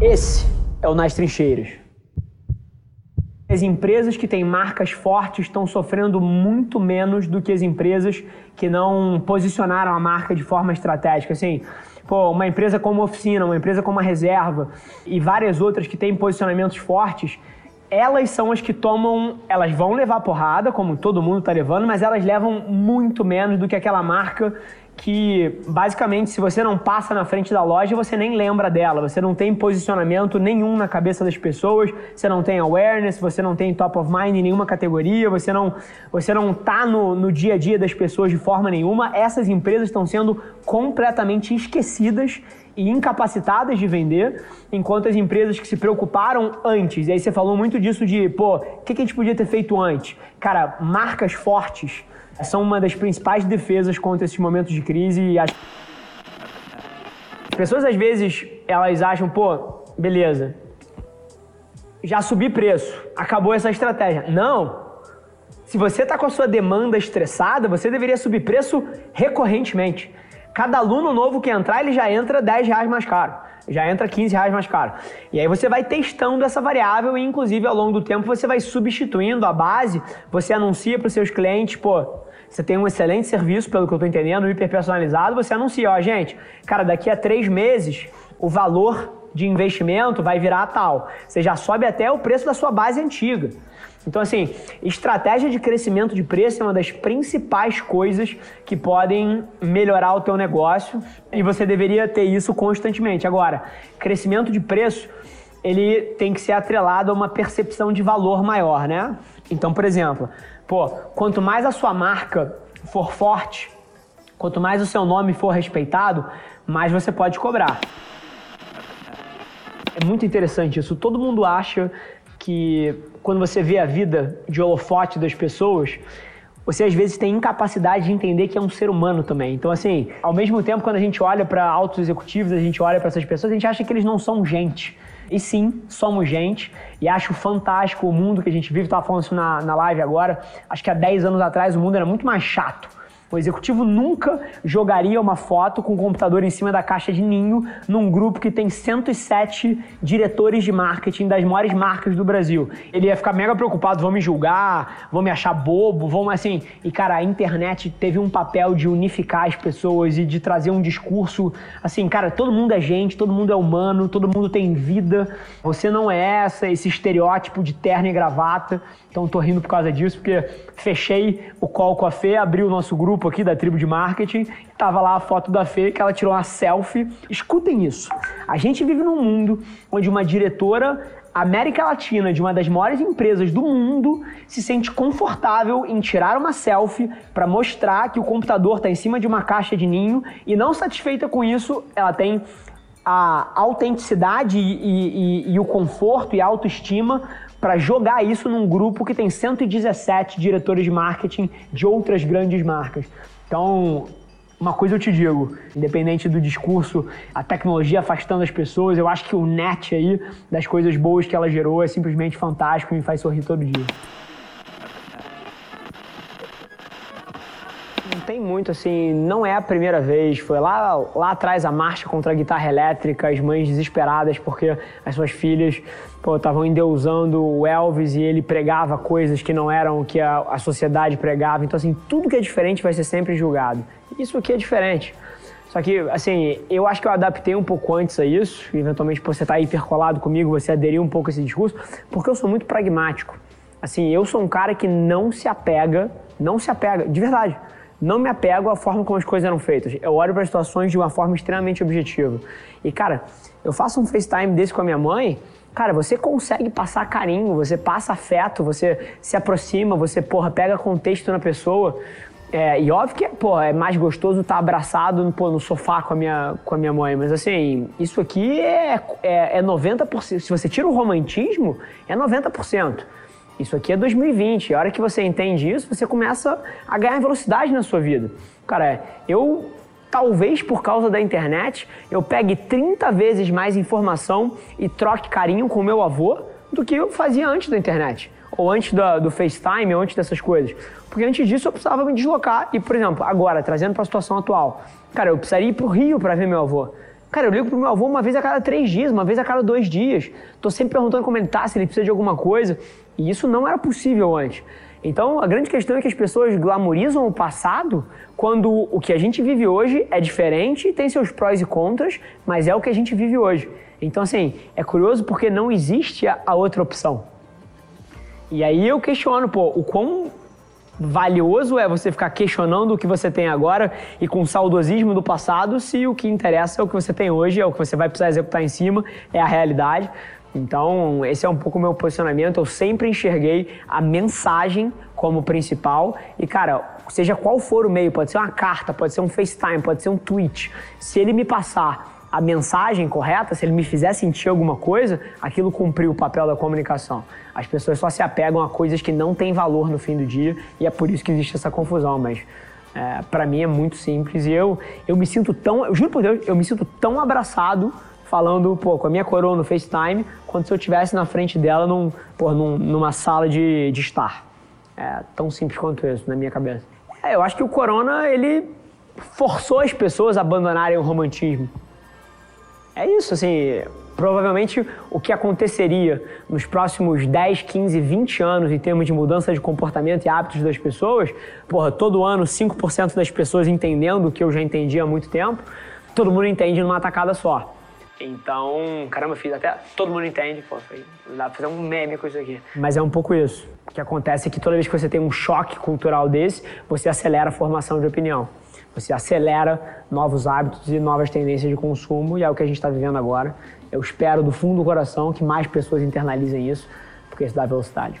Esse é o Nas Trincheiras. As empresas que têm marcas fortes estão sofrendo muito menos do que as empresas que não posicionaram a marca de forma estratégica. Assim, pô, uma empresa como Oficina, uma empresa como a Reserva e várias outras que têm posicionamentos fortes, elas são as que tomam, elas vão levar porrada, como todo mundo está levando, mas elas levam muito menos do que aquela marca que basicamente se você não passa na frente da loja, você nem lembra dela, você não tem posicionamento nenhum na cabeça das pessoas, você não tem awareness, você não tem top of mind em nenhuma categoria, você não, você não tá no, no dia a dia das pessoas de forma nenhuma. Essas empresas estão sendo completamente esquecidas e incapacitadas de vender, enquanto as empresas que se preocuparam antes, e aí você falou muito disso de, pô, o que, que a gente podia ter feito antes? Cara, marcas fortes são uma das principais defesas contra esses momentos de crise. E as pessoas às vezes elas acham, pô, beleza, já subi preço, acabou essa estratégia. Não. Se você está com a sua demanda estressada, você deveria subir preço recorrentemente. Cada aluno novo que entrar, ele já entra 10 reais mais caro. Já entra 15 reais mais caro. E aí você vai testando essa variável e, inclusive, ao longo do tempo, você vai substituindo a base. Você anuncia para os seus clientes, pô, você tem um excelente serviço, pelo que eu estou entendendo, hiper personalizado, você anuncia, ó, gente, cara, daqui a três meses o valor de investimento vai virar tal. Você já sobe até o preço da sua base antiga. Então, assim, estratégia de crescimento de preço é uma das principais coisas que podem melhorar o teu negócio e você deveria ter isso constantemente. Agora, crescimento de preço, ele tem que ser atrelado a uma percepção de valor maior, né? Então, por exemplo, Pô, quanto mais a sua marca for forte, quanto mais o seu nome for respeitado, mais você pode cobrar. É muito interessante isso. Todo mundo acha que quando você vê a vida de holofote das pessoas, você às vezes tem incapacidade de entender que é um ser humano também. Então, assim, ao mesmo tempo, quando a gente olha para altos executivos, a gente olha para essas pessoas, a gente acha que eles não são gente. E sim, somos gente e acho fantástico o mundo que a gente vive. Estava falando isso na, na live agora. Acho que há 10 anos atrás o mundo era muito mais chato. O executivo nunca jogaria uma foto com o computador em cima da caixa de ninho num grupo que tem 107 diretores de marketing das maiores marcas do Brasil. Ele ia ficar mega preocupado, vão me julgar, vão me achar bobo, vão assim. E cara, a internet teve um papel de unificar as pessoas e de trazer um discurso assim, cara, todo mundo é gente, todo mundo é humano, todo mundo tem vida. Você não é essa, esse estereótipo de terno e gravata. Então tô rindo por causa disso, porque fechei o call com a Fê, abri o nosso grupo aqui da tribo de marketing, tava lá a foto da Fê que ela tirou uma selfie. Escutem isso. A gente vive num mundo onde uma diretora América Latina de uma das maiores empresas do mundo se sente confortável em tirar uma selfie para mostrar que o computador está em cima de uma caixa de ninho e não satisfeita com isso, ela tem a autenticidade e, e, e o conforto e a autoestima para jogar isso num grupo que tem 117 diretores de marketing de outras grandes marcas. Então, uma coisa eu te digo, independente do discurso, a tecnologia afastando as pessoas, eu acho que o net aí, das coisas boas que ela gerou, é simplesmente fantástico e me faz sorrir todo dia. Tem muito, assim, não é a primeira vez. Foi lá, lá atrás a marcha contra a guitarra elétrica, as mães desesperadas porque as suas filhas estavam endeusando o Elvis e ele pregava coisas que não eram o que a, a sociedade pregava. Então, assim, tudo que é diferente vai ser sempre julgado. Isso aqui é diferente. Só que, assim, eu acho que eu adaptei um pouco antes a isso. Eventualmente, você tá hipercolado comigo, você aderiu um pouco a esse discurso, porque eu sou muito pragmático. Assim, eu sou um cara que não se apega, não se apega, de verdade não me apego à forma como as coisas eram feitas. Eu olho para as situações de uma forma extremamente objetiva. E, cara, eu faço um FaceTime desse com a minha mãe, cara, você consegue passar carinho, você passa afeto, você se aproxima, você, porra, pega contexto na pessoa. É, e óbvio que porra, é mais gostoso estar abraçado pô, no sofá com a, minha, com a minha mãe, mas assim, isso aqui é, é, é 90%. Se você tira o romantismo, é 90%. Isso aqui é 2020. A hora que você entende isso, você começa a ganhar velocidade na sua vida. Cara, eu talvez por causa da internet, eu pegue 30 vezes mais informação e troque carinho com meu avô do que eu fazia antes da internet. Ou antes do, do FaceTime, ou antes dessas coisas. Porque antes disso eu precisava me deslocar. E, por exemplo, agora, trazendo para a situação atual. Cara, eu precisaria ir para o Rio para ver meu avô. Cara, eu ligo pro meu avô uma vez a cada três dias, uma vez a cada dois dias. Tô sempre perguntando como ele tá, se ele precisa de alguma coisa. E isso não era possível antes. Então, a grande questão é que as pessoas glamorizam o passado quando o que a gente vive hoje é diferente, tem seus prós e contras, mas é o que a gente vive hoje. Então, assim, é curioso porque não existe a outra opção. E aí eu questiono, pô, o quão valioso é você ficar questionando o que você tem agora e com saudosismo do passado, se o que interessa é o que você tem hoje, é o que você vai precisar executar em cima, é a realidade. Então, esse é um pouco o meu posicionamento. Eu sempre enxerguei a mensagem como principal. E, cara, seja qual for o meio, pode ser uma carta, pode ser um FaceTime, pode ser um tweet. Se ele me passar a mensagem correta, se ele me fizer sentir alguma coisa, aquilo cumpriu o papel da comunicação. As pessoas só se apegam a coisas que não têm valor no fim do dia e é por isso que existe essa confusão. Mas é, para mim é muito simples e eu, eu me sinto tão, eu juro por Deus, eu me sinto tão abraçado falando, pô, com a minha coroa no FaceTime, quanto se eu estivesse na frente dela num, pô, num, numa sala de, de estar. É tão simples quanto isso na minha cabeça. É, eu acho que o Corona, ele forçou as pessoas a abandonarem o romantismo. É isso, assim, provavelmente o que aconteceria nos próximos 10, 15, 20 anos em termos de mudança de comportamento e hábitos das pessoas, porra, todo ano 5% das pessoas entendendo o que eu já entendi há muito tempo, todo mundo entende numa tacada só. Então, caramba, fiz até. Todo mundo entende, pô, foi, dá pra fazer um meme com isso aqui. Mas é um pouco isso. O que acontece é que toda vez que você tem um choque cultural desse, você acelera a formação de opinião. Você acelera novos hábitos e novas tendências de consumo, e é o que a gente está vivendo agora. Eu espero do fundo do coração que mais pessoas internalizem isso, porque isso dá velocidade.